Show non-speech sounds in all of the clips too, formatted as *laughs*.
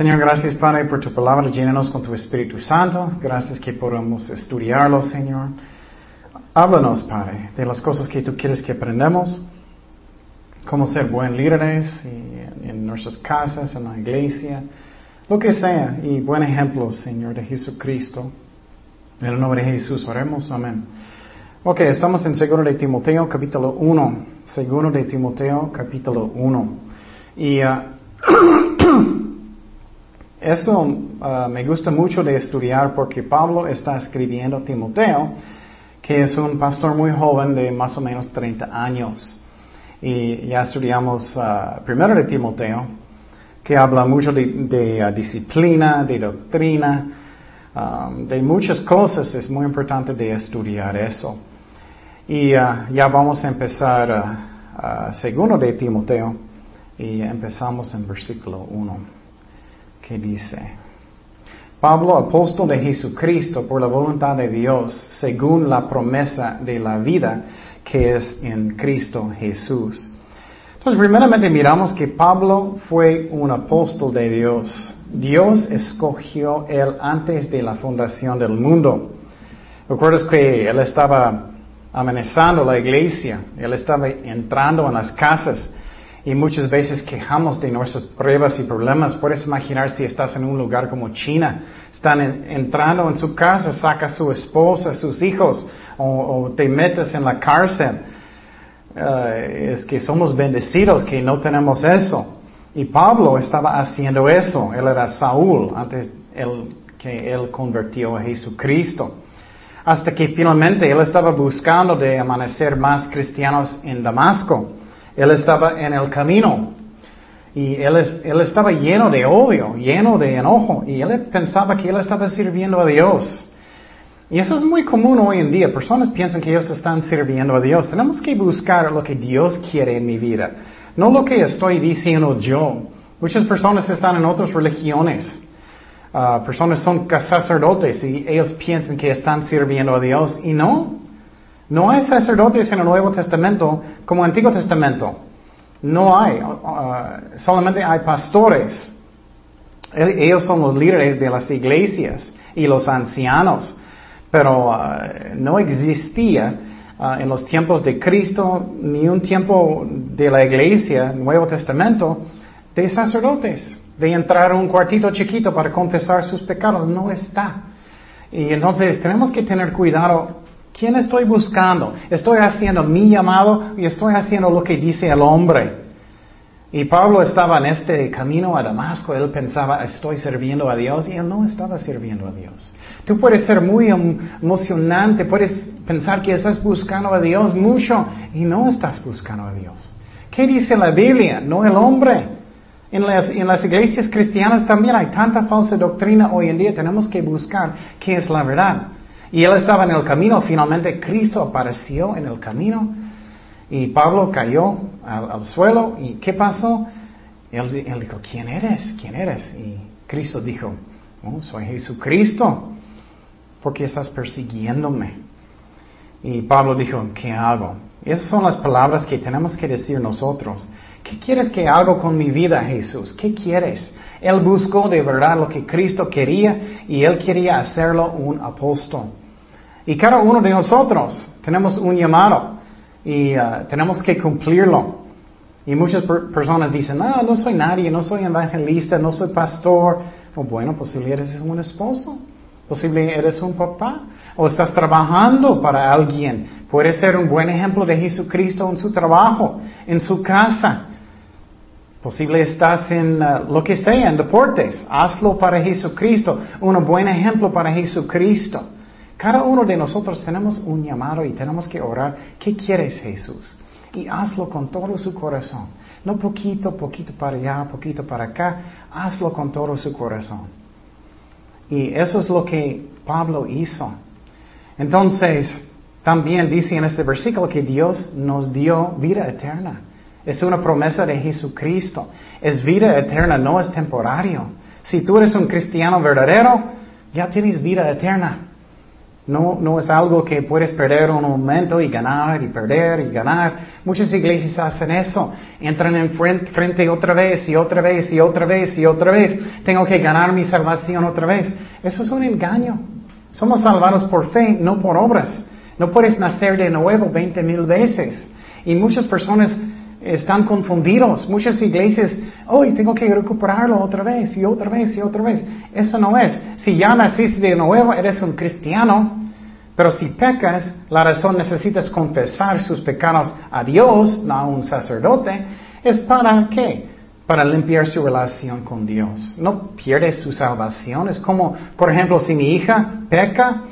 Señor, gracias Padre por tu palabra, llénanos con tu Espíritu Santo. Gracias que podamos estudiarlo, Señor. Háblanos, Padre, de las cosas que tú quieres que aprendamos, cómo ser buen líderes en nuestras casas, en la iglesia, lo que sea, y buen ejemplo, Señor, de Jesucristo. En el nombre de Jesús oremos, amén. Ok, estamos en 2 de Timoteo, capítulo 1. 2 de Timoteo, capítulo 1. Y uh, *clears throat* eso uh, me gusta mucho de estudiar porque Pablo está escribiendo a Timoteo, que es un pastor muy joven de más o menos 30 años. Y ya estudiamos uh, primero de Timoteo, que habla mucho de, disciplina, de doctrina, de muchas cosas. Es muy importante de estudiar eso. Y ya vamos a empezar segundo de Timoteo y empezamos en versículo 1 que dice, Pablo, apóstol de Jesucristo por la voluntad de Dios, según la promesa de la vida que es en Cristo Jesús. Entonces, primeramente miramos que Pablo fue un apóstol de Dios. Dios escogió él antes de la fundación del mundo. ¿Recuerdas que él estaba amenazando la iglesia? Él estaba entrando en las casas y muchas veces quejamos de nuestras pruebas y problemas. Puedes imaginar si estás en un lugar como China, están entrando en su casa, saca a su esposa, sus hijos, o, te metes en la cárcel. Eh, es que somos bendecidos que no tenemos eso. Y Pablo estaba haciendo eso. Él era Saúl antes que él convirtió a Jesucristo. Hasta que finalmente él estaba buscando de amanecer más cristianos en Damasco. Él estaba en el camino y él, estaba lleno de odio, lleno de enojo y él pensaba que él estaba sirviendo a Dios. Y eso es muy común hoy en día. Personas piensan que ellos están sirviendo a Dios. Tenemos que buscar lo que Dios quiere en mi vida, no lo que estoy diciendo yo. Muchas personas están en otras religiones. Uh, personas son sacerdotes y ellos piensan que están sirviendo a Dios y no. No hay sacerdotes en el Nuevo Testamento como el Antiguo Testamento. No hay. Uh, solamente hay pastores. Ellos son los líderes de las iglesias y los ancianos. Pero uh, no existía uh, en los tiempos de Cristo ni un tiempo de la iglesia, Nuevo Testamento, de sacerdotes, de entrar a un cuartito chiquito para confesar sus pecados. No está. Y entonces tenemos que tener cuidado ¿Quién estoy buscando? Estoy haciendo mi llamado y estoy haciendo lo que dice el hombre. Y Pablo estaba en este camino a Damasco, él pensaba, estoy sirviendo a Dios, y él no estaba sirviendo a Dios. Tú puedes ser muy emocionante, puedes pensar que estás buscando a Dios mucho y no estás buscando a Dios. ¿Qué dice la Biblia? No el hombre. En las, en las iglesias cristianas también hay tanta falsa doctrina hoy en día, tenemos que buscar qué es la verdad. Y él estaba en el camino, finalmente Cristo apareció en el camino y Pablo cayó al, suelo y ¿qué pasó? Él, dijo, ¿quién eres? ¿quién eres? Y Cristo dijo, oh, soy Jesucristo, porque estás persiguiéndome? Y Pablo dijo, ¿qué hago? Esas son las palabras que tenemos que decir nosotros. ¿Qué quieres que haga con mi vida, Jesús? ¿Qué quieres? Él buscó de verdad lo que Cristo quería y él quería hacerlo un apóstol. Y cada uno de nosotros tenemos un llamado y uh, tenemos que cumplirlo. Y muchas personas dicen, no, no soy nadie, no soy evangelista, no soy pastor. O bueno, posible eres un esposo, posible eres un papá, o estás trabajando para alguien. Puedes ser un buen ejemplo de Jesucristo en su trabajo, en su casa. Posible estás en uh, lo que sea, en deportes. Hazlo para Jesucristo, un buen ejemplo para Jesucristo. Cada uno de nosotros tenemos un llamado y tenemos que orar. ¿Qué quieres Jesús? Y hazlo con todo su corazón. No poquito, poquito para allá, poquito para acá. Hazlo con todo su corazón. Y eso es lo que Pablo hizo. Entonces, también dice en este versículo que Dios nos dio vida eterna. Es una promesa de Jesucristo. Es vida eterna, no es temporario. Si tú eres un cristiano verdadero, ya tienes vida eterna. No, no es algo que puedes perder un momento y ganar y perder y ganar. Muchas iglesias hacen eso. Entran en frente, frente otra vez y otra vez y otra vez y otra vez. Tengo que ganar mi salvación otra vez. Eso es un engaño. Somos salvados por fe, no por obras. No puedes nacer de nuevo veinte mil veces. Y muchas personas están confundidos. Muchas iglesias, hoy tengo que recuperarlo otra vez y otra vez y otra vez. Eso no es. Si ya naciste de nuevo, eres un cristiano. Pero si pecas, la razón necesitas confesar sus pecados a Dios, no a un sacerdote, es para qué? Para limpiar su relación con Dios. No pierdes tu salvación. Es como, por ejemplo, si mi hija peca,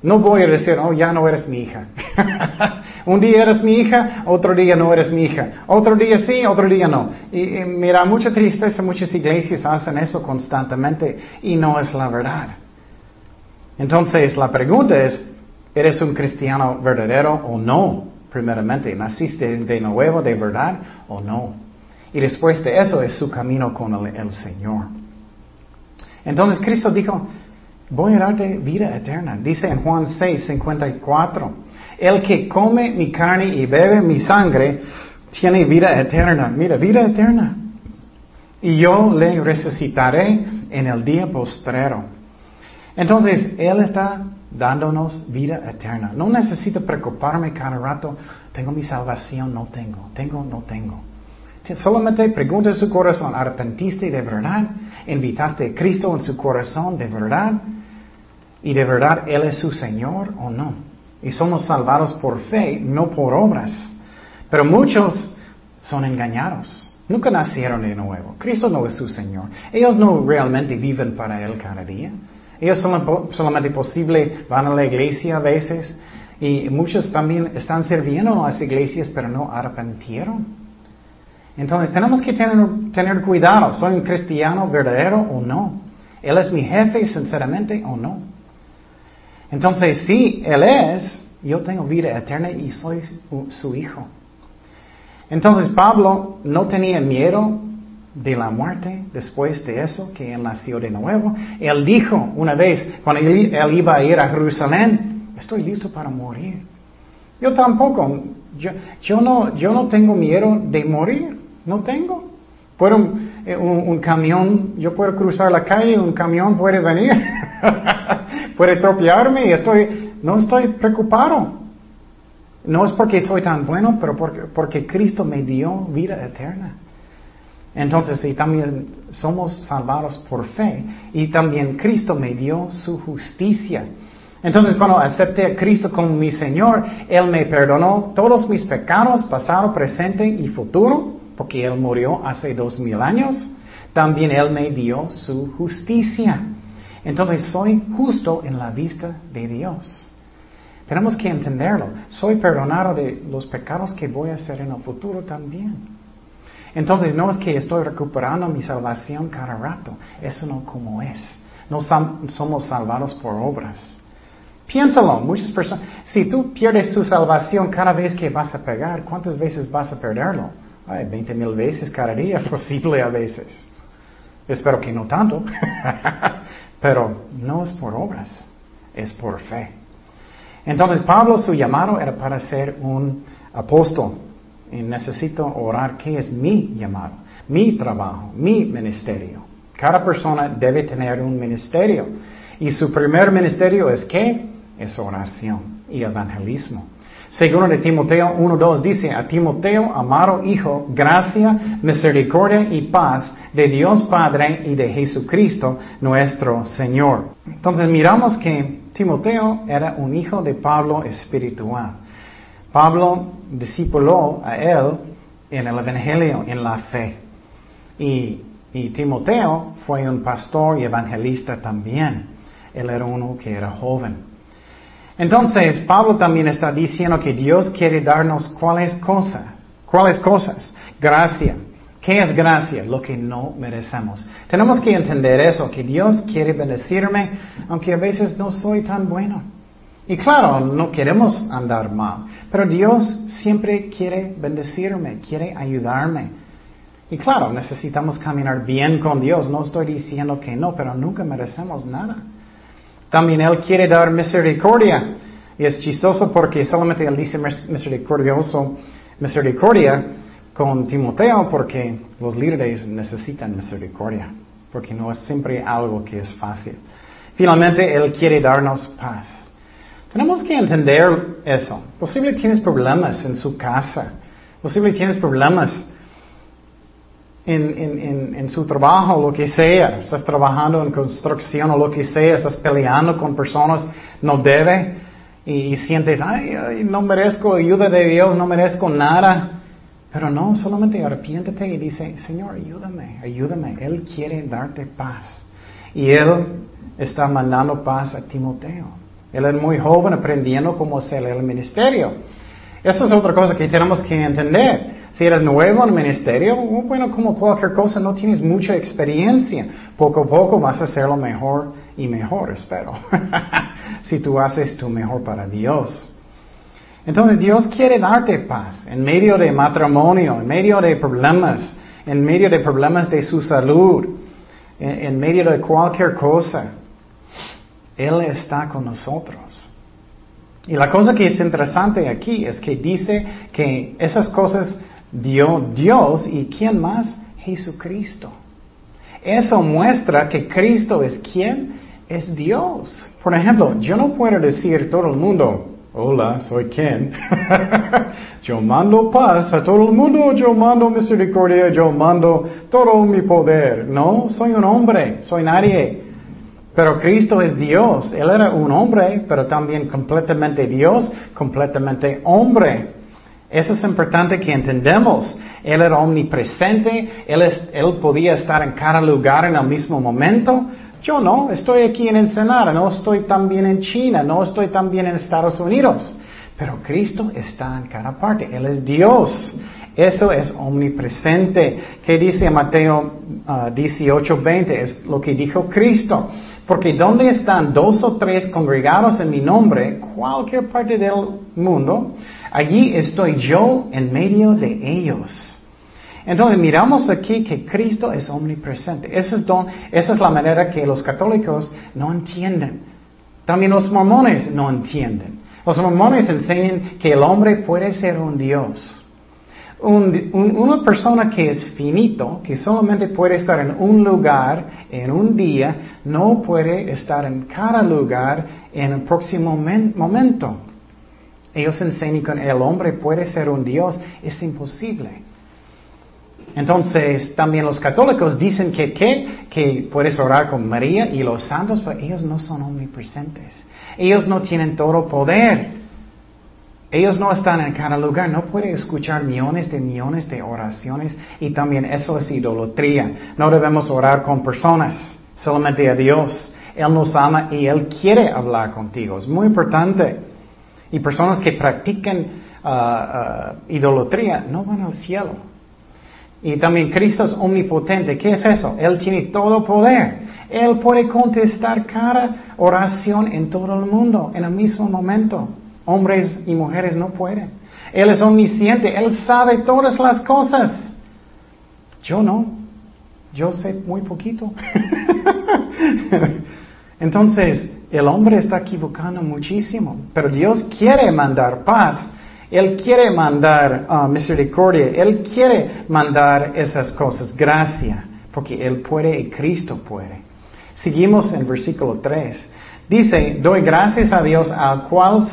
no voy a decir, oh, ya no eres mi hija. *laughs* Un día eres mi hija, otro día no eres mi hija. Otro día sí, otro día no. Y, mira, mucha tristeza, muchas iglesias hacen eso constantemente y no es la verdad. Entonces, la pregunta es, ¿eres un cristiano verdadero o no? Primeramente, ¿naciste de nuevo de verdad o no? Y después de eso es su camino con el, el Señor. Entonces Cristo dijo, voy a darte vida eterna. Dice en Juan 6, 54, el que come mi carne y bebe mi sangre tiene vida eterna. Mira, vida eterna. Y yo le resucitaré en el día postrero. Entonces, Él está dándonos vida eterna. No necesito preocuparme cada rato. Tengo mi salvación, no tengo. Tengo, no tengo. Solamente pregunta su corazón, ¿arrepentiste de verdad? ¿Invitaste a Cristo en su corazón de verdad? ¿Y de verdad Él es su Señor o no? Y somos salvados por fe, no por obras. Pero muchos son engañados. Nunca nacieron de nuevo. Cristo no es su Señor. Ellos no realmente viven para Él cada día. Ellos solamente posible van a la iglesia a veces y muchos también están sirviendo a las iglesias pero no arrepentieron. Entonces tenemos que tener, tener cuidado. ¿Soy un cristiano verdadero o no? ¿Él es mi jefe sinceramente o no? Entonces, si Él es, yo tengo vida eterna y soy su hijo. Entonces, Pablo no tenía miedo de la muerte después de eso, que Él nació de nuevo. Él dijo una vez, cuando él, iba a ir a Jerusalén, estoy listo para morir. Yo tampoco, yo, no, yo no tengo miedo de morir, no tengo. Puedo, eh, un, camión, yo puedo cruzar la calle, un camión puede venir. *laughs* puede tropearme estoy, no estoy preocupado. No es porque soy tan bueno, pero porque, porque Cristo me dio vida eterna. Entonces, y también somos salvados por fe y también Cristo me dio su justicia. Entonces, cuando acepté a Cristo como mi Señor, Él me perdonó todos mis pecados, pasado, presente y futuro, porque Él murió hace dos mil años. También Él me dio su justicia. Entonces soy justo en la vista de Dios. Tenemos que entenderlo. Soy perdonado de los pecados que voy a hacer en el futuro también. Entonces no es que estoy recuperando mi salvación cada rato. Eso no como es. No somos salvados por obras. Piénsalo, muchas personas. Si tú pierdes tu salvación cada vez que vas a pegar, ¿cuántas veces vas a perderlo? Ay, 20 mil veces cada día, *laughs* posible a veces. Espero que no tanto. *laughs* Pero no es por obras, es por fe. Entonces Pablo su llamado era para ser un apóstol. Y necesito orar qué es mi llamado, mi trabajo, mi ministerio. Cada persona debe tener un ministerio. Y su primer ministerio es qué? Es oración y evangelismo. Segundo de Timoteo 1.2 dice, a Timoteo, amado hijo, gracia, misericordia y paz de Dios Padre y de Jesucristo nuestro Señor. Entonces miramos que Timoteo era un hijo de Pablo espiritual. Pablo discipuló a él en el Evangelio, en la fe. Y, y Timoteo fue un pastor y evangelista también. Él era uno que era joven. Entonces, Pablo también está diciendo que Dios quiere darnos cuáles cosas, cuáles cosas, gracia. ¿Qué es gracia? Lo que no merecemos. Tenemos que entender eso, que Dios quiere bendecirme, aunque a veces no soy tan bueno. Y claro, no queremos andar mal, pero Dios siempre quiere bendecirme, quiere ayudarme. Y claro, necesitamos caminar bien con Dios. No estoy diciendo que no, pero nunca merecemos nada. También Él quiere dar misericordia. Y es chistoso porque solamente Él dice misericordioso, misericordia con Timoteo porque los líderes necesitan misericordia. Porque no es siempre algo que es fácil. Finalmente, Él quiere darnos paz. Tenemos que entender eso. Posible tienes problemas en su casa. Posible tienes problemas en, su trabajo, lo que sea, estás trabajando en construcción o lo que sea, estás peleando con personas, no debe, y, sientes, ay, no merezco ayuda de Dios, no merezco nada. Pero no, solamente arrepiéntete y dice, Señor, ayúdame, ayúdame. Él quiere darte paz. Y Él está mandando paz a Timoteo. Él es muy joven aprendiendo cómo hacer el ministerio. Eso es otra cosa que tenemos que entender. Si eres nuevo en el ministerio, bueno, como cualquier cosa, no tienes mucha experiencia. Poco a poco vas a hacerlo mejor y mejor, espero. *laughs* si tú haces tu mejor para Dios. Entonces Dios quiere darte paz en medio de matrimonio, en medio de problemas, en medio de problemas de su salud, en, en medio de cualquier cosa. Él está con nosotros. Y la cosa que es interesante aquí es que dice que esas cosas dio Dios y ¿quién más? Jesucristo. Eso muestra que Cristo es quien es Dios. Por ejemplo, yo no puedo decir todo el mundo, hola, soy quién. *laughs* yo mando paz a todo el mundo, yo mando misericordia, yo mando todo mi poder. No, soy un hombre, soy nadie. Pero Cristo es Dios. Él era un hombre, pero también completamente Dios, completamente hombre. Eso es importante que entendamos. Él era omnipresente, él, podía estar en cada lugar en el mismo momento. Yo no, estoy aquí en Ensenada, no estoy también en China, no estoy también en Estados Unidos. Pero Cristo está en cada parte, Él es Dios. Eso es omnipresente. ¿Qué dice Mateo 18:20? Ah, es lo que dijo Cristo. Porque donde están dos o tres congregados en mi nombre, cualquier parte del mundo, allí estoy yo en medio de ellos. Entonces miramos aquí que Cristo es omnipresente. Esa es, la manera que los católicos no entienden. También los mormones no entienden. Los mormones enseñan que el hombre puede ser un Dios una persona que es finito, que solamente puede estar en un lugar en un día, no puede estar en cada lugar en el próximo momento. Ellos enseñan que el hombre puede ser un Dios, es imposible. Entonces, también los católicos dicen que, que puedes orar con María y los santos, pero ellos no son omnipresentes. Ellos no tienen todo poder. Ellos no están en cada lugar, no puede escuchar millones de millones de oraciones y también eso es idolatría. No debemos orar con personas, solamente a Dios. Él nos ama y Él quiere hablar contigo. Es muy importante. Y personas que practican uh, uh, idolatría no van al cielo. Y también Cristo es omnipotente. ¿Qué es eso? Él tiene todo poder. Él puede contestar cada oración en todo el mundo en el mismo momento. Hombres y mujeres no pueden. Él es omnisciente, Él sabe todas las cosas. Yo no, yo sé muy poquito. *laughs* Entonces, el hombre está equivocando muchísimo, pero Dios quiere mandar paz, Él quiere mandar uh, misericordia, Él quiere mandar esas cosas, gracia, porque Él puede y Cristo puede. Seguimos en versículo 3. Dice, doy gracias a Dios al cual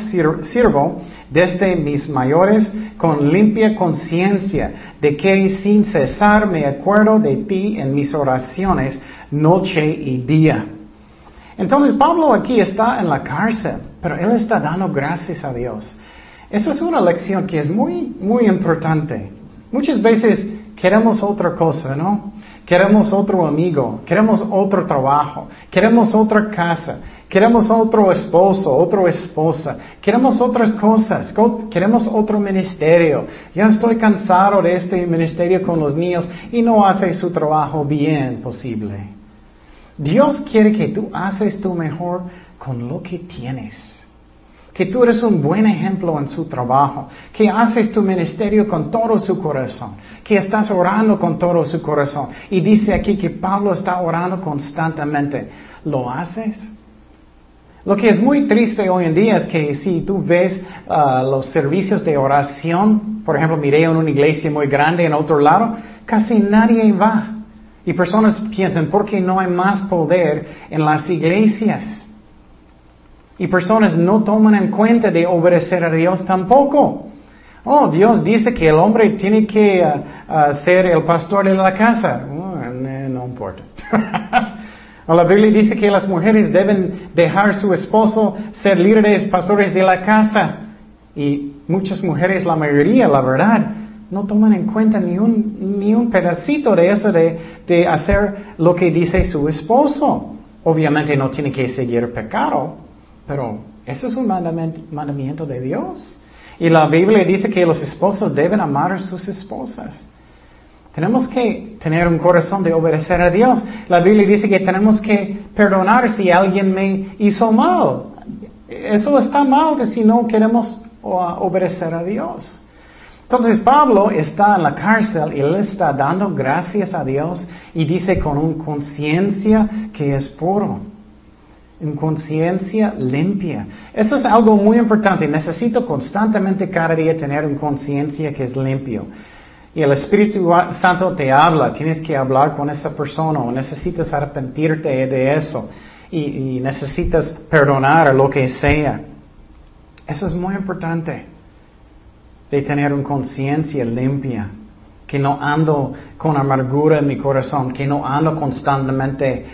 sirvo desde mis mayores con limpia conciencia, de que sin cesar me acuerdo de ti en mis oraciones noche y día. Entonces Pablo aquí está en la cárcel, pero él está dando gracias a Dios. Esa es una lección que es muy, muy importante. Muchas veces queremos otra cosa, ¿no? Queremos otro amigo, queremos otro trabajo, queremos otra casa, queremos otro esposo, otra esposa, queremos otras cosas, queremos otro ministerio. Ya estoy cansado de este ministerio con los niños y no hace su trabajo bien posible. Dios quiere que tú haces tu mejor con lo que tienes que tú eres un buen ejemplo en su trabajo, que haces tu ministerio con todo su corazón, que estás orando con todo su corazón. Y dice aquí que Pablo está orando constantemente. ¿Lo haces? Lo que es muy triste hoy en día es que si tú ves uh, los servicios de oración, por ejemplo, miré en una iglesia muy grande en otro lado, casi nadie va. Y personas piensan, ¿por qué no hay más poder en las iglesias? Y personas no toman en cuenta de obedecer a Dios tampoco. Oh, Dios dice que el hombre tiene que uh, uh, ser el pastor de la casa. Oh, no, no importa. *laughs* La Biblia dice que las mujeres deben dejar su esposo ser líderes, pastores de la casa. Y muchas mujeres, la mayoría, la verdad, no toman en cuenta ni un, ni un pedacito de eso de, de hacer lo que dice su esposo. Obviamente no tiene que seguir pecado, pero eso es un mandamiento de Dios. Y la Biblia dice que los esposos deben amar a sus esposas. Tenemos que tener un corazón de obedecer a Dios. La Biblia dice que tenemos que perdonar si alguien me hizo mal. Eso está mal si no queremos obedecer a Dios. Entonces Pablo está en la cárcel y él está dando gracias a Dios y dice con una conciencia que es puro, una conciencia limpia. Eso es algo muy importante. Necesito constantemente cada día tener una conciencia que es limpio. Y el Espíritu Santo te habla, tienes que hablar con esa persona o necesitas arrepentirte de eso y, necesitas perdonar lo que sea. Eso es muy importante, de tener una conciencia limpia, que no ando con amargura en mi corazón, que no ando constantemente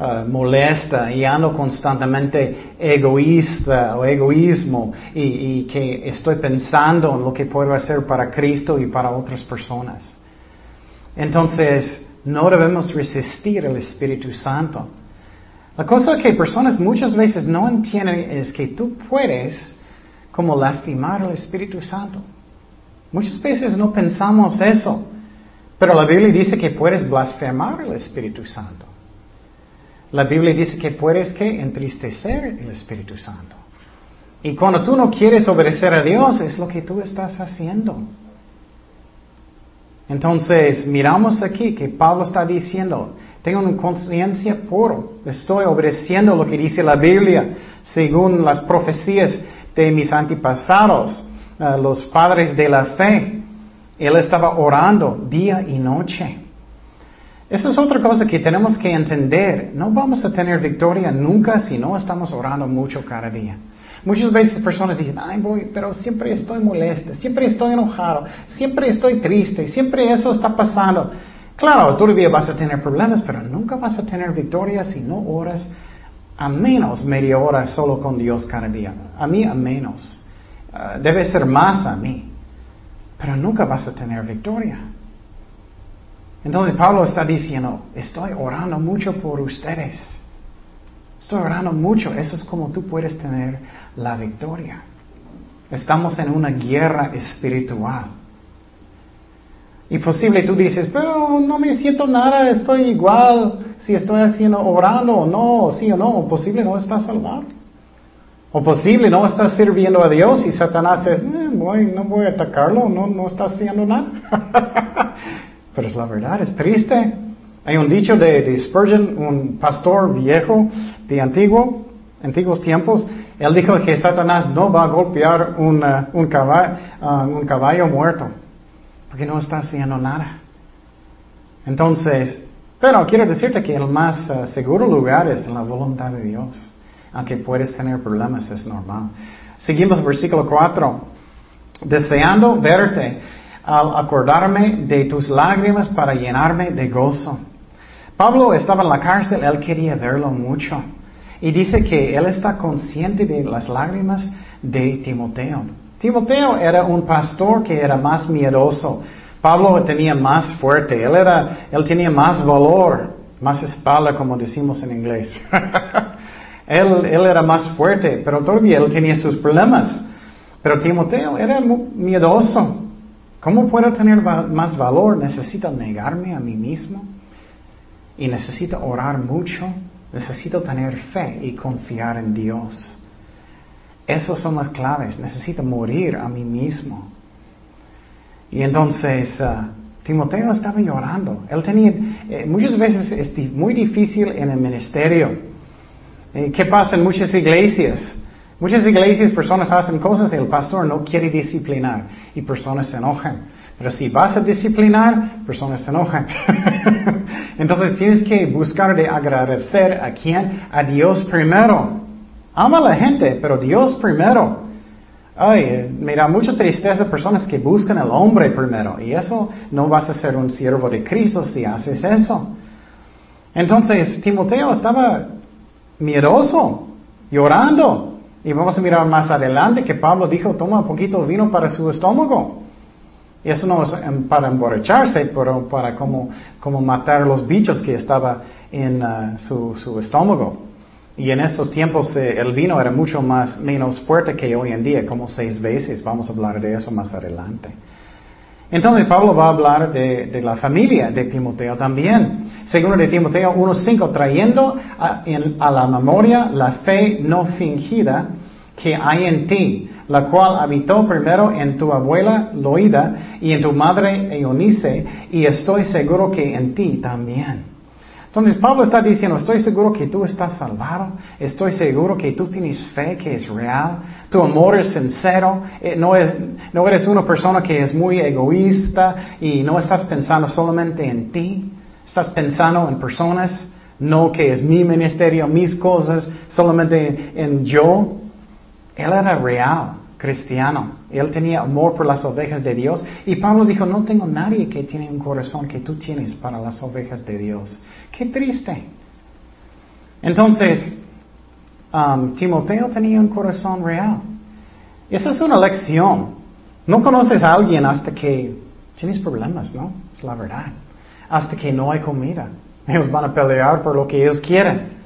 Uh, molesta y ando constantemente egoísta o egoísmo y, que estoy pensando en lo que puedo hacer para Cristo y para otras personas. Entonces, no debemos resistir el Espíritu Santo. La cosa que personas muchas veces no entienden es que tú puedes como lastimar al Espíritu Santo. Muchas veces no pensamos eso, pero la Biblia dice que puedes blasfemar al Espíritu Santo. La Biblia dice que puedes que entristecer el Espíritu Santo. Y cuando tú no quieres obedecer a Dios, es lo que tú estás haciendo. Entonces, miramos aquí que Pablo está diciendo, tengo una conciencia pura, estoy obedeciendo lo que dice la Biblia, según las profecías de mis antepasados, eh, los padres de la fe. Él estaba orando día y noche. Esa es otra cosa que tenemos que entender. No vamos a tener victoria nunca si no estamos orando mucho cada día. Muchas veces personas dicen, ay, voy, pero siempre estoy molesta, siempre estoy enojado, siempre estoy triste, siempre eso está pasando. Claro, todavía vas a tener problemas, pero nunca vas a tener victoria si no oras a menos media hora solo con Dios cada día. A mí a menos. Ah, debe ser más a mí. Pero nunca vas a tener victoria. Entonces Pablo está diciendo, estoy orando mucho por ustedes. Estoy orando mucho. Eso es como tú puedes tener la victoria. Estamos en una guerra espiritual. Y posible tú dices, pero no me siento nada, estoy igual si estoy haciendo orando o no, sí o no, posible no estás salvado. O posible no estás sirviendo a Dios y Satanás es, eh, no voy a atacarlo, no, no está haciendo nada. *laughs* Pero es la verdad, es triste. Hay un dicho de, Spurgeon, un pastor viejo de antiguo, antiguos tiempos. Él dijo que Satanás no va a golpear un, uh, caballo, uh, un caballo muerto, porque no está haciendo nada. Entonces, pero quiero decirte que el más uh, seguro lugar es en la voluntad de Dios. Aunque puedes tener problemas, es normal. Seguimos versículo 4. Deseando verte al acordarme de tus lágrimas para llenarme de gozo. Pablo estaba en la cárcel, él quería verlo mucho. Y dice que él está consciente de las lágrimas de Timoteo. Timoteo era un pastor que era más miedoso. Pablo tenía más fuerte, él, era, él tenía más valor, más espalda como decimos en inglés. *laughs* él, él era más fuerte, pero todavía él tenía sus problemas. Pero Timoteo era miedoso. ¿Cómo puedo tener más valor? Necesito negarme a mí mismo y necesito orar mucho. Necesito tener fe y confiar en Dios. Esas son las claves. Necesito morir a mí mismo. Y entonces uh, Timoteo estaba llorando. Él tenía, eh, muchas veces es muy difícil en el ministerio. Eh, ¿Qué pasa en muchas iglesias? Muchas iglesias personas hacen cosas y el pastor no quiere disciplinar y personas se enojan. Pero si vas a disciplinar, personas se enojan. *laughs* Entonces tienes que buscar de agradecer a quién? A Dios primero. Ama a la gente, pero Dios primero. Ay, me da mucha tristeza personas que buscan al hombre primero. Y eso no vas a ser un siervo de Cristo si haces eso. Entonces, Timoteo estaba miedoso, llorando. Y vamos a mirar más adelante que Pablo dijo, toma un poquito de vino para su estómago. Y eso no es para emborracharse, pero para como, como matar los bichos que estaba en uh, su, su, estómago. Y en esos tiempos eh, el vino era mucho más, menos fuerte que hoy en día, como seis veces. Vamos a hablar de eso más adelante. Entonces Pablo va a hablar de, la familia de Timoteo también. Segundo de Timoteo 1.5, trayendo a, a la memoria la fe no fingida que hay en ti, la cual habitó primero en tu abuela Loida y en tu madre Eunice, y estoy seguro que en ti también. Entonces Pablo está diciendo, estoy seguro que tú estás salvado, estoy seguro que tú tienes fe que es real, tu amor es sincero, eh, no, es, no eres una persona que es muy egoísta y no estás pensando solamente en ti, estás pensando en personas, no que es mi ministerio, mis cosas, solamente en yo. Él era real, cristiano. Él tenía amor por las ovejas de Dios. Y Pablo dijo, no tengo nadie que tiene un corazón que tú tienes para las ovejas de Dios. Qué triste. Entonces, um, Timoteo tenía un corazón real. Esa es una lección. No conoces a alguien hasta que tienes problemas, ¿no? Es la verdad. Hasta que no hay comida. Ellos van a pelear por lo que ellos quieren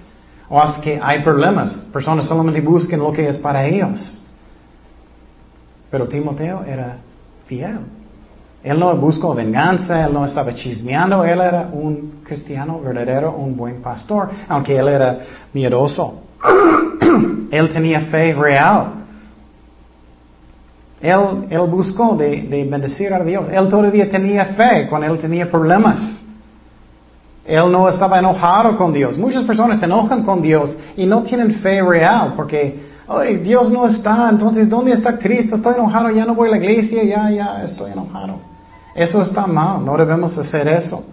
o hasta que hay problemas. Personas solamente buscan lo que es para ellos. Pero Timoteo era fiel. Él no buscó venganza, él no estaba chismeando, él era un cristiano verdadero, un buen pastor, aunque él era miedoso. *clears throat* él tenía fe real. Él, él buscó de, de bendecir a Dios. Él todavía tenía fe cuando él tenía problemas. Él no estaba enojado con Dios. Muchas personas se enojan con Dios y no tienen fe real porque, ay, Dios no está, entonces, ¿dónde está Cristo? Estoy enojado, ya no voy a la iglesia, ya, ya estoy enojado. Eso está mal, no debemos hacer eso.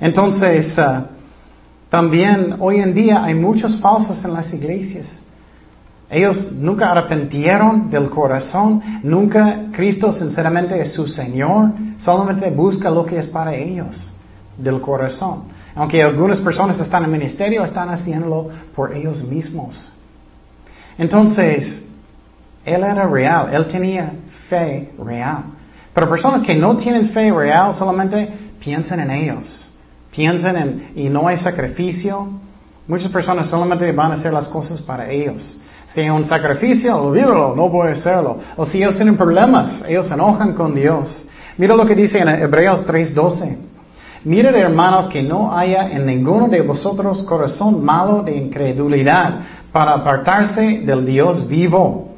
Entonces, uh, también hoy en día hay muchos falsos en las iglesias. Ellos nunca arrepentieron del corazón, nunca Cristo sinceramente es su Señor, solamente busca lo que es para ellos, del corazón. Aunque algunas personas están en ministerio, están haciéndolo por ellos mismos. Entonces, él era real, él tenía fe real. Pero personas que no tienen fe real solamente piensan en ellos, piensan en, y no hay sacrificio. Muchas personas solamente van a hacer las cosas para ellos. Si hay un sacrificio, olvídalo, no voy a hacerlo. O si ellos tienen problemas, ellos se enojan con Dios. Mira lo que dice en Hebreos 3:12. Miren hermanos que no haya en ninguno de vosotros corazón malo de incredulidad para apartarse del Dios vivo.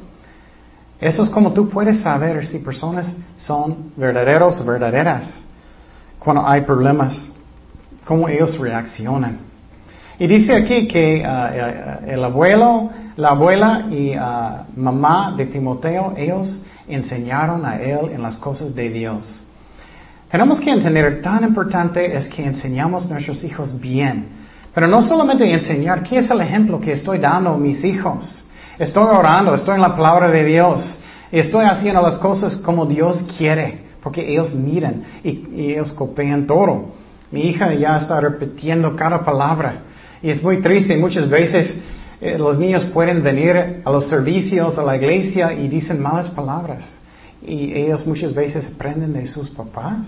Eso es como tú puedes saber si personas son verdaderos verdaderas cuando hay problemas, cómo ellos reaccionan. Y dice aquí que uh, uh, el abuelo, la abuela y uh, mamá de Timoteo, ellos enseñaron a él en las cosas de Dios. Tenemos que entender, tan importante es que enseñamos a nuestros hijos bien. Pero no solamente enseñar, ¿qué es el ejemplo que estoy dando a mis hijos? Estoy orando, estoy en la palabra de Dios, estoy haciendo las cosas como Dios quiere, porque ellos miran y, ellos copian todo. Mi hija ya está repitiendo cada palabra. Y es muy triste, muchas veces eh, los niños pueden venir a los servicios, a la iglesia y dicen malas palabras. Y ellos muchas veces aprenden de sus papás.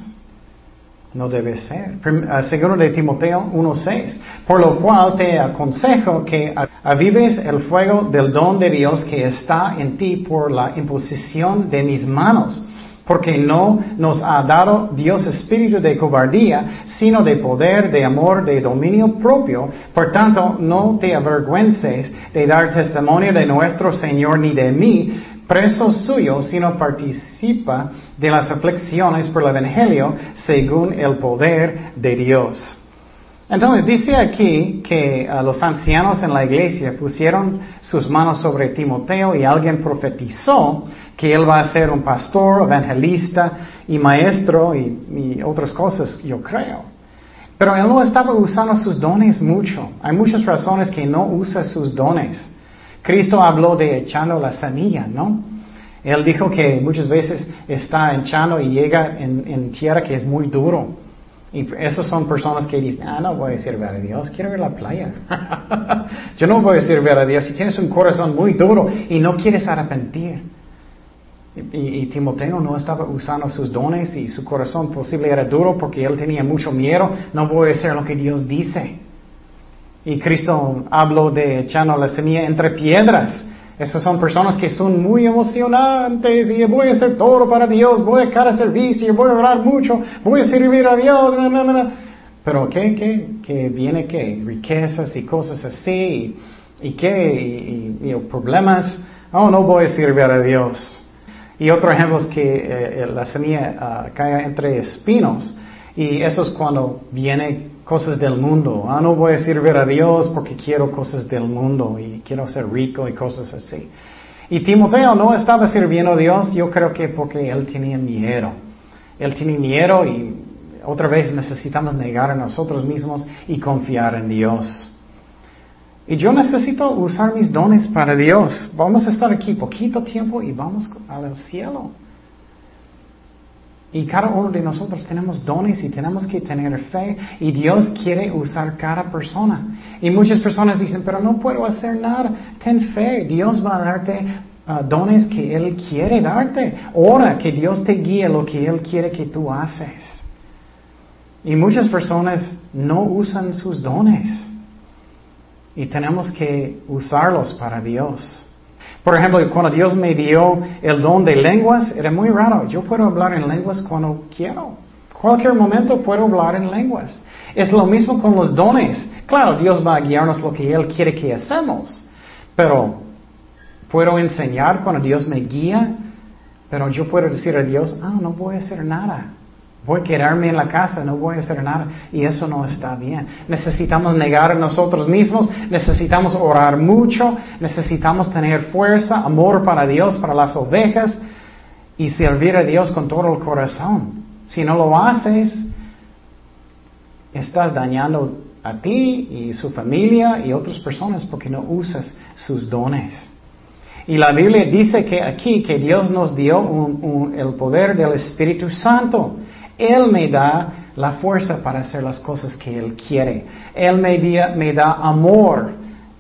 No debe ser. Ah, segundo de Timoteo 1.6. Por lo cual te aconsejo que avives el fuego del don de Dios que está en ti por la imposición de mis manos. Porque no nos ha dado Dios espíritu de cobardía, sino de poder, de amor, de dominio propio. Por tanto, no te avergüences de dar testimonio de nuestro Señor ni de mí, preso suyo, sino participa de las aflicciones por el Evangelio según el poder de Dios. Entonces dice aquí que uh, los ancianos en la iglesia pusieron sus manos sobre Timoteo y alguien profetizó que él va a ser un pastor, evangelista y maestro y, y otras cosas, yo creo. Pero él no estaba usando sus dones mucho. Hay muchas razones que no usa sus dones. Cristo habló de echando la semilla, ¿no? Él dijo que muchas veces está echando y llega en, tierra que es muy duro. Y esas son personas que dicen, ah, no voy a servir a Dios, quiero ir a la playa. *laughs* Yo no voy a servir a Dios si tienes un corazón muy duro y no quieres arrepentir. Y, Timoteo no estaba usando sus dones y su corazón posible era duro porque él tenía mucho miedo, no voy a hacer lo que Dios dice. Y Cristo habló de echando la semilla entre piedras. Esas son personas que son muy emocionantes y voy a hacer todo para Dios, voy a cada servicio, voy a orar mucho, voy a servir a Dios. Pero ¿qué, qué, qué viene qué? Riquezas y cosas así y, qué, y, problemas. Oh, no voy a servir a Dios. Y otro ejemplo es que eh, eh, la semilla ah, cae entre espinos y eso es cuando viene cosas del mundo. Ah, no voy a servir a Dios porque quiero cosas del mundo y quiero ser rico y cosas así. Y Timoteo no estaba sirviendo a Dios, yo creo que porque él tenía miedo. Él tenía miedo y otra vez necesitamos negar a nosotros mismos y confiar en Dios. Y yo necesito usar mis dones para Dios. Vamos a estar aquí poquito tiempo y vamos al cielo. Y cada uno de nosotros tenemos dones y tenemos que tener fe y Dios quiere usar cada persona. Y muchas personas dicen, pero no puedo hacer nada. Ten fe, Dios va a darte uh, dones que Él quiere darte. Ora que Dios te guíe lo que Él quiere que tú haces. Y muchas personas no usan sus dones. Y tenemos que usarlos para Dios. Por ejemplo, cuando Dios me dio el don de lenguas, era muy raro. Yo puedo hablar en lenguas cuando quiero. Cualquier momento puedo hablar en lenguas. Es lo mismo con los dones. Claro, Dios va a guiarnos lo que Él quiere que hacemos. Pero puedo enseñar cuando Dios me guía. Pero yo puedo decir a Dios, ah, no voy a hacer nada. Voy a quedarme en la casa, no voy a hacer nada. Y eso no está bien. Necesitamos negar a nosotros mismos, necesitamos orar mucho, necesitamos tener fuerza, amor para Dios, para las ovejas y servir a Dios con todo el corazón. Si no lo haces, estás dañando a ti y su familia y otras personas porque no usas sus dones. Y la Biblia dice que aquí que Dios nos dio el poder del Espíritu Santo. Él me da la fuerza para hacer las cosas que Él quiere. Él me, da amor,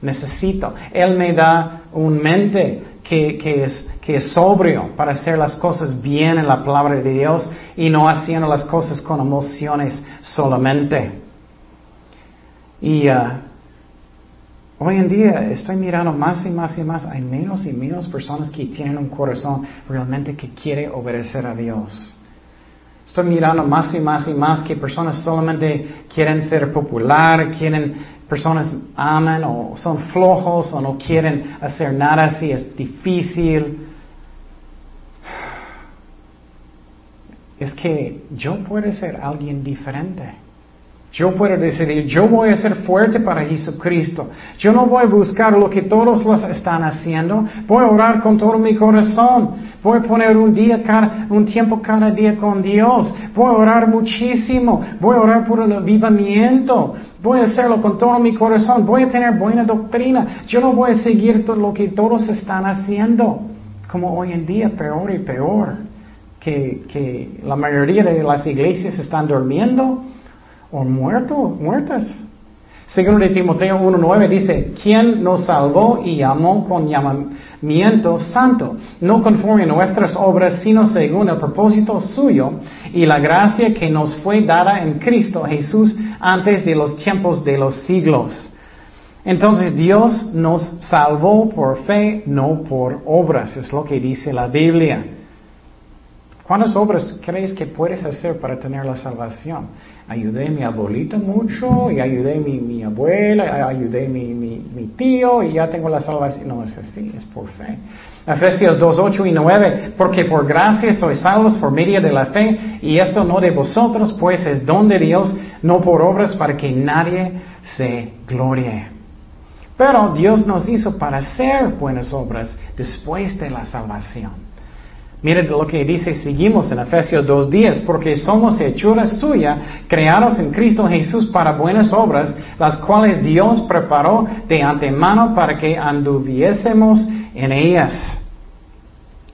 necesito. Él me da un mente que, que, es, que es sobrio para hacer las cosas bien en la palabra de Dios y no haciendo las cosas con emociones solamente. Y uh, hoy en día estoy mirando más y más y más, hay menos y menos personas que tienen un corazón realmente que quiere obedecer a Dios. Estoy mirando más y más y más que personas solamente quieren ser popular, quieren, personas aman o son flojos o no quieren hacer nada si es difícil. Es que yo puedo ser alguien diferente. Yo puedo decidir, yo voy a ser fuerte para Jesucristo. Yo no voy a buscar lo que todos los están haciendo. Voy a orar con todo mi corazón. Voy a poner un día cada, un tiempo cada día con Dios. Voy a orar muchísimo. Voy a orar por el avivamiento. Voy a hacerlo con todo mi corazón. Voy a tener buena doctrina. Yo no voy a seguir todo lo que todos están haciendo. Como hoy en día, peor y peor. Que la mayoría de las iglesias están durmiendo o muerto, muertas. Segundo de Timoteo 1.9 dice, ¿quién nos salvó y llamó con llamamiento santo, no conforme a nuestras obras, sino según el propósito suyo y la gracia que nos fue dada en Cristo Jesús antes de los tiempos de los siglos? Entonces Dios nos salvó por fe, no por obras, es lo que dice la Biblia. ¿Cuántas obras crees que puedes hacer para tener la salvación? Ayudé a mi abuelita mucho, y ayudé a mi, abuela, ayudé a mi, mi, mi, tío, y ya tengo la salvación. No es así, es por fe. Efesios 2, 8 y 9, porque por gracia sois salvos por medio de la fe, y esto no de vosotros, pues es don de Dios, no por obras para que nadie se glorie. Pero Dios nos hizo para hacer buenas obras después de la salvación. Miren lo que dice, seguimos en Efesios 2.10, porque somos hechura suya, creados en Cristo Jesús para buenas obras, las cuales Dios preparó de antemano para que anduviésemos en ellas.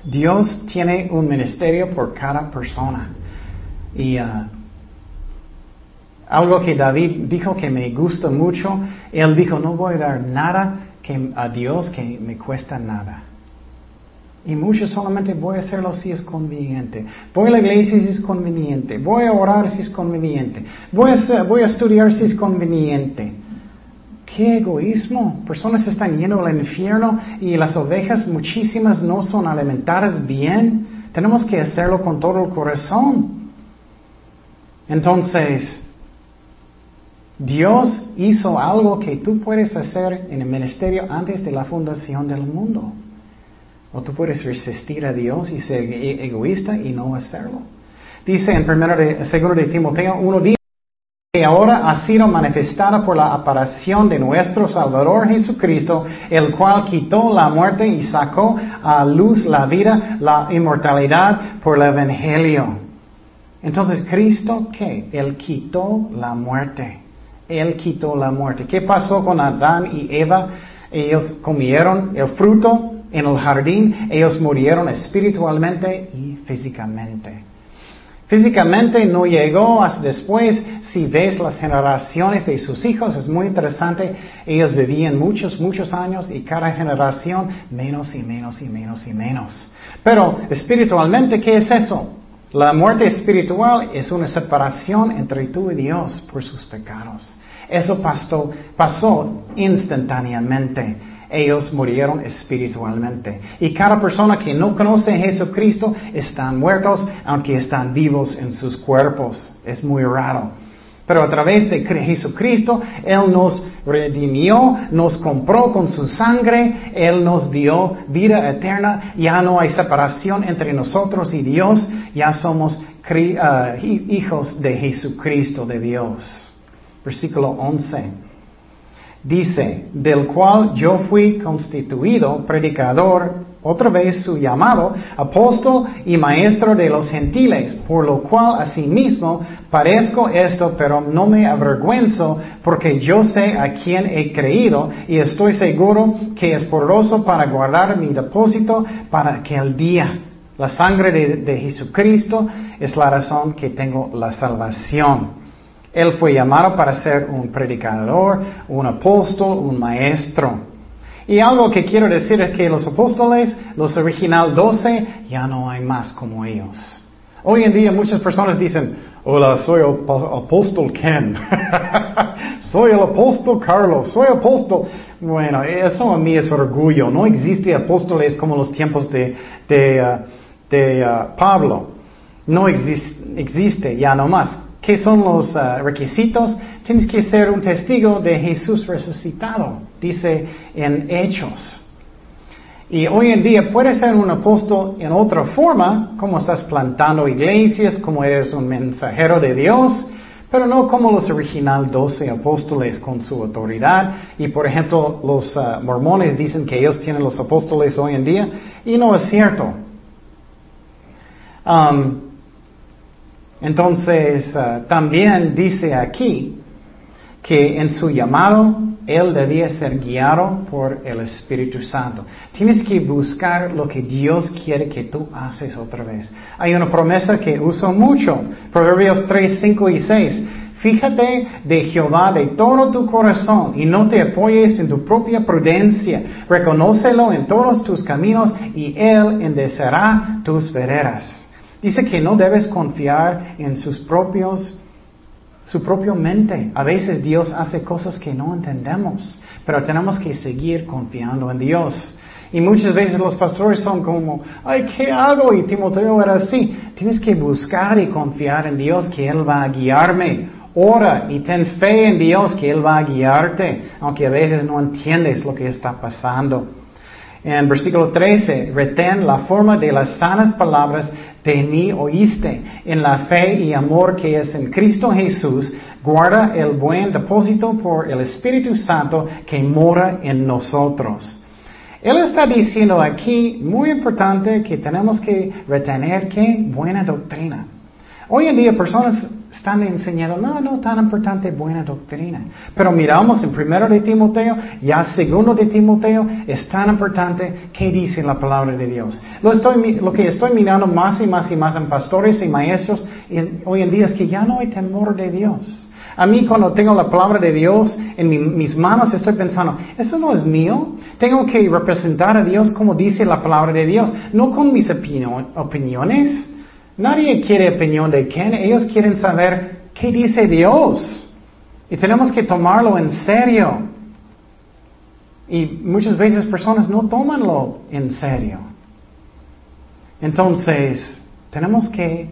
Dios tiene un ministerio por cada persona. Y uh, algo que David dijo que me gusta mucho, él dijo, no voy a dar nada que, a Dios que me cuesta nada. Y muchos solamente voy a hacerlo si es conveniente. Voy a la iglesia si es conveniente. Voy a orar si es conveniente. Voy a, estudiar si es conveniente. ¡Qué egoísmo! Personas están yendo al infierno y las ovejas muchísimas no son alimentadas bien. Tenemos que hacerlo con todo el corazón. Entonces, Dios hizo algo que tú puedes hacer en el ministerio antes de la fundación del mundo. O tú puedes resistir a Dios y ser e-, egoísta y no hacerlo. Dice en primero de, segundo de Timoteo uno dice que ahora ha sido manifestada por la aparición de nuestro Salvador Jesucristo, el cual quitó la muerte y sacó a luz la vida, la inmortalidad por el Evangelio. Entonces, ¿Cristo qué? Él quitó la muerte. Él quitó la muerte. ¿Qué pasó con Adán y Eva? Ellos comieron el fruto en el jardín, ellos murieron espiritualmente y físicamente. Físicamente no llegó hasta después. Si ves las generaciones de sus hijos, es muy interesante. Ellos vivían muchos, muchos años y cada generación menos y menos y menos y menos. Pero espiritualmente, ¿qué es eso? La muerte espiritual es una separación entre tú y Dios por sus pecados. Eso pasó, pasó instantáneamente ellos murieron espiritualmente. Y cada persona que no conoce a Jesucristo están muertos, aunque están vivos en sus cuerpos. Es muy raro. Pero a través de Jesucristo, Él nos redimió, nos compró con su sangre, Él nos dio vida eterna, ya no hay separación entre nosotros y Dios, ya somos uh, hijos de Jesucristo, de Dios. Versículo 11. Dice, del cual yo fui constituido predicador, otra vez su llamado, apóstol y maestro de los gentiles, por lo cual asimismo parezco esto, pero no me avergüenzo, porque yo sé a quién he creído y estoy seguro que es poderoso para guardar mi depósito para aquel día. La sangre de Jesucristo es la razón que tengo la salvación. Él fue llamado para ser un predicador, un apóstol, un maestro. Y algo que quiero decir es que los apóstoles, los original doce, ya no hay más como ellos. Hoy en día muchas personas dicen, hola, soy apóstol Ken, *laughs* soy el apóstol Carlos, soy apóstol. Bueno, eso a mí es orgullo. No existe apóstoles como los tiempos de, de, uh, uh, Pablo. No existe ya no más. ¿Qué son los uh, requisitos? Tienes que ser un testigo de Jesús resucitado, dice en Hechos. Y hoy en día puedes ser un apóstol en otra forma, como estás plantando iglesias, como eres un mensajero de Dios, pero no como los original doce apóstoles con su autoridad. Y por ejemplo, los uh, mormones dicen que ellos tienen los apóstoles hoy en día, y no es cierto. Um, entonces, uh, también dice aquí que en su llamado él debía ser guiado por el Espíritu Santo. Tienes que buscar lo que Dios quiere que tú haces otra vez. Hay una promesa que uso mucho, Proverbios 3, 5 y 6. Fíjate de Jehová de todo tu corazón y no te apoyes en tu propia prudencia. Reconócelo en todos tus caminos y Él endecerá tus veredas. Dice que no debes confiar en sus propios, su propia mente. A veces Dios hace cosas que no entendemos, pero tenemos que seguir confiando en Dios. Y muchas veces los pastores son como, ay, ¿qué hago? Y Timoteo era así. Tienes que buscar y confiar en Dios que Él va a guiarme. Ora y ten fe en Dios que Él va a guiarte, aunque a veces no entiendes lo que está pasando. En versículo 13, retén la forma de las sanas palabras de oíste, en la fe y amor que es en Cristo Jesús, guarda el buen depósito por el Espíritu Santo que mora en nosotros. Él está diciendo aquí, muy importante, que tenemos que retener qué buena doctrina. Hoy en día personas están enseñando, no, no tan importante buena doctrina. Pero miramos en primero de Timoteo, ya segundo de Timoteo, es tan importante qué dice la palabra de Dios. Lo, estoy, lo que estoy mirando más y más y más en pastores y maestros hoy en día es que ya no hay temor de Dios. A mí cuando tengo la palabra de Dios en mis manos estoy pensando, eso no es mío. Tengo que representar a Dios como dice la palabra de Dios, no con mis opiniones. Nadie quiere opinión de quién, ellos quieren saber qué dice Dios. Y tenemos que tomarlo en serio. Y muchas veces personas no tomanlo en serio. Entonces, tenemos que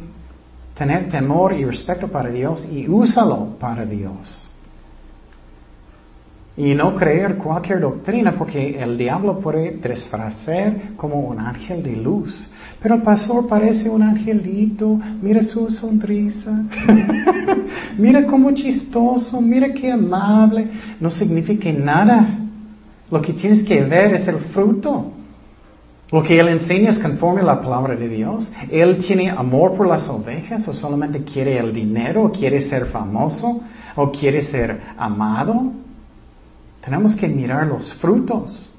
tener temor y respeto para Dios y úsalo para Dios. Y no creer cualquier doctrina porque el diablo puede disfrazar como un ángel de luz. Pero el pastor parece un angelito, mira su sonrisa, *laughs* mira cómo chistoso, mira qué amable. No significa nada. Lo que tienes que ver es el fruto. Lo que él enseña es conforme a la palabra de Dios. Él tiene amor por las ovejas o solamente quiere el dinero o quiere ser famoso o quiere ser amado. Tenemos que mirar los frutos.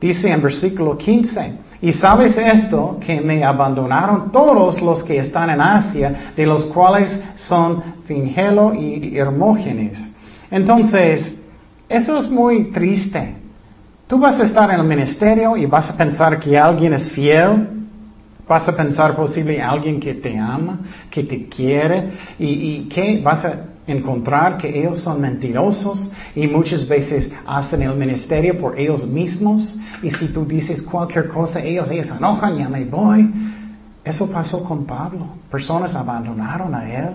Dice en versículo 15, y sabes esto, que me abandonaron todos los que están en Asia, de los cuales son Fingelo y Hermógenes. Entonces, eso es muy triste. Tú vas a estar en el ministerio y vas a pensar que alguien es fiel, vas a pensar posible alguien que te ama, que te quiere y, y que vas a encontrar que ellos son mentirosos y muchas veces hacen el ministerio por ellos mismos y si tú dices cualquier cosa ellos, se enojan, ya me voy. Eso pasó con Pablo. Personas abandonaron a él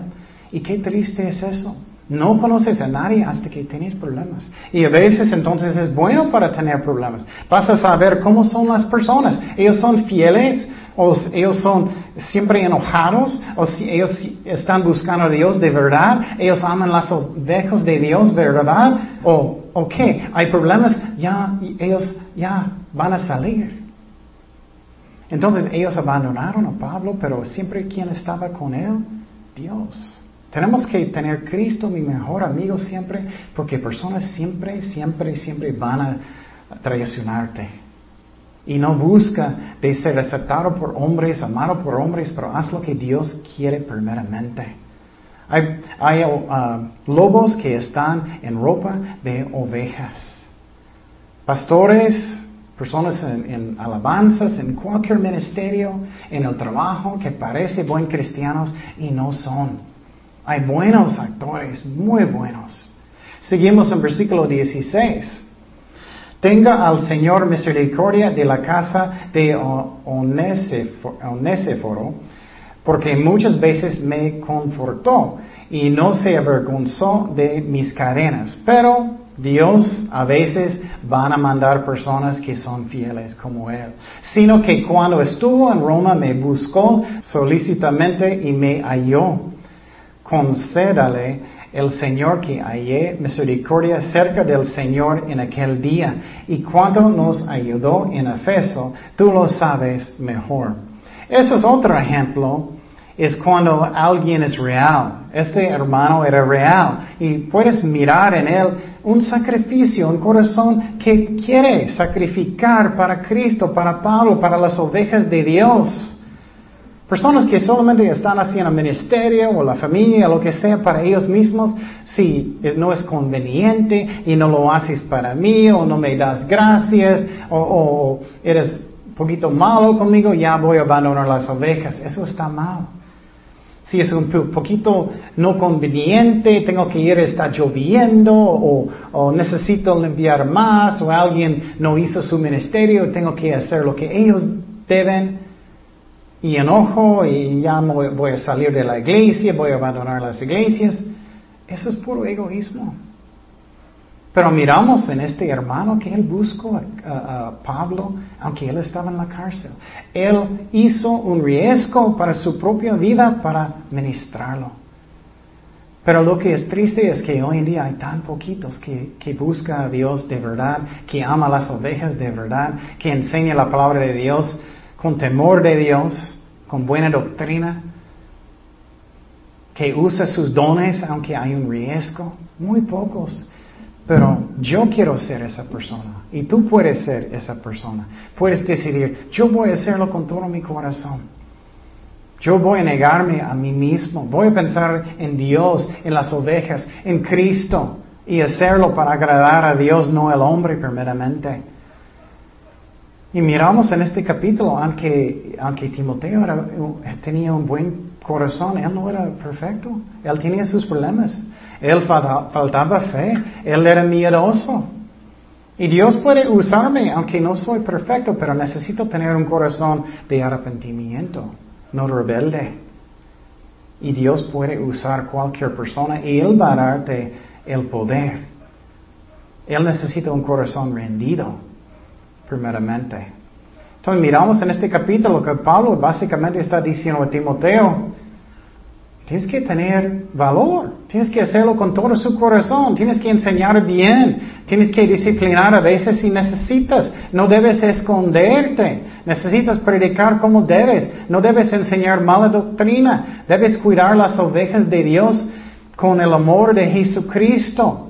y qué triste es eso. No conoces a nadie hasta que tienes problemas. Y a veces entonces es bueno para tener problemas. Vas a saber cómo son las personas. Ellos son fieles o ellos son siempre enojados, o si ellos están buscando a Dios de verdad, ellos aman las ovejas de Dios, ¿verdad? O, ok, hay problemas, ya, ellos ya van a salir. Entonces ellos abandonaron a Pablo, pero siempre quien estaba con él, Dios. Tenemos que tener Cristo, mi mejor amigo siempre, porque personas siempre, siempre, siempre van a traicionarte. Y no busca de ser aceptado por hombres, amado por hombres, pero haz lo que Dios quiere primeramente. Hay, uh, lobos que están en ropa de ovejas. Pastores, personas en, alabanzas, en cualquier ministerio, en el trabajo, que parece buen cristianos y no son. Hay buenos actores, muy buenos. Seguimos en versículo 16. Tenga al Señor misericordia de la casa de Onésiforo, porque muchas veces me confortó y no se avergonzó de mis cadenas. Pero Dios a veces van a mandar personas que son fieles como Él, sino que cuando estuvo en Roma me buscó solicitamente y me halló. Concédale el Señor que hallé misericordia cerca del Señor en aquel día. Y cuando nos ayudó en Efeso, tú lo sabes mejor. Eso es otro ejemplo, es cuando alguien es real. Este hermano era real y puedes mirar en él un sacrificio, un corazón que quiere sacrificar para Cristo, para Pablo, para las ovejas de Dios. Personas que solamente están haciendo ministerio o la familia, lo que sea, para ellos mismos, si no es conveniente y no lo haces para mí o no me das gracias o, o eres poquito malo conmigo, ya voy a abandonar las ovejas. Eso está mal. Si es un poquito no conveniente, tengo que ir, está lloviendo, o, o, necesito limpiar más, o alguien no hizo su ministerio, tengo que hacer lo que ellos deben, y enojo, y ya voy a salir de la iglesia, voy a abandonar las iglesias. Eso es puro egoísmo. Pero miramos en este hermano que él buscó a, Pablo, aunque él estaba en la cárcel. Él hizo un riesgo para su propia vida para ministrarlo. Pero lo que es triste es que hoy en día hay tan poquitos que, que busca a Dios de verdad, que ama las ovejas de verdad, que enseña la palabra de Dios con temor de Dios, con buena doctrina, que usa sus dones aunque hay un riesgo. Muy pocos. Pero yo quiero ser esa persona y tú puedes ser esa persona. Puedes decidir, yo voy a hacerlo con todo mi corazón. Yo voy a negarme a mí mismo. Voy a pensar en Dios, en las ovejas, en Cristo y hacerlo para agradar a Dios, no al hombre primeramente. Y miramos en este capítulo, aunque, aunque Timoteo tenía un buen corazón, él no era perfecto. Él tenía sus problemas. Él faltaba fe, él era miedoso. Y Dios puede usarme, aunque no soy perfecto, pero necesito tener un corazón de arrepentimiento, no rebelde. Y Dios puede usar cualquier persona y Él va a darte el poder. Él necesita un corazón rendido, primeramente. Entonces miramos en este capítulo que Pablo básicamente está diciendo a Timoteo, Tienes que tener valor, tienes que hacerlo con todo su corazón, tienes que enseñar bien, tienes que disciplinar a veces si necesitas, no debes esconderte, necesitas predicar como debes, no debes enseñar mala doctrina, debes cuidar las ovejas de Dios con el amor de Jesucristo.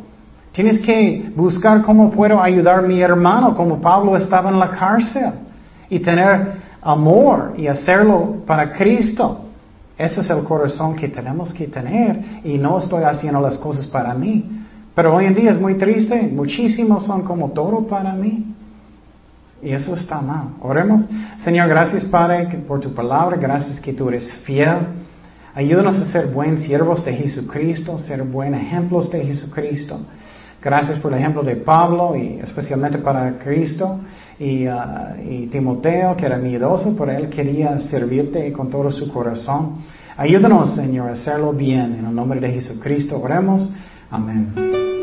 Tienes que buscar cómo puedo ayudar a mi hermano, como Pablo estaba en la cárcel, y tener amor y hacerlo para Cristo. Ese es el corazón que tenemos que tener y no estoy haciendo las cosas para mí. Pero hoy en día es muy triste, muchísimos son como todo para mí. Y eso está mal. Oremos. Señor, gracias Padre por tu palabra, gracias que tú eres fiel. Ayúdanos a ser buenos siervos de Jesucristo, ser buenos ejemplos de Jesucristo. Gracias por el ejemplo de Pablo y especialmente para Cristo y, y Timoteo, que era miedoso, pero él quería servirte con todo su corazón. Ayúdanos, Señor, a hacerlo bien. En el nombre de Jesucristo oremos. Amén.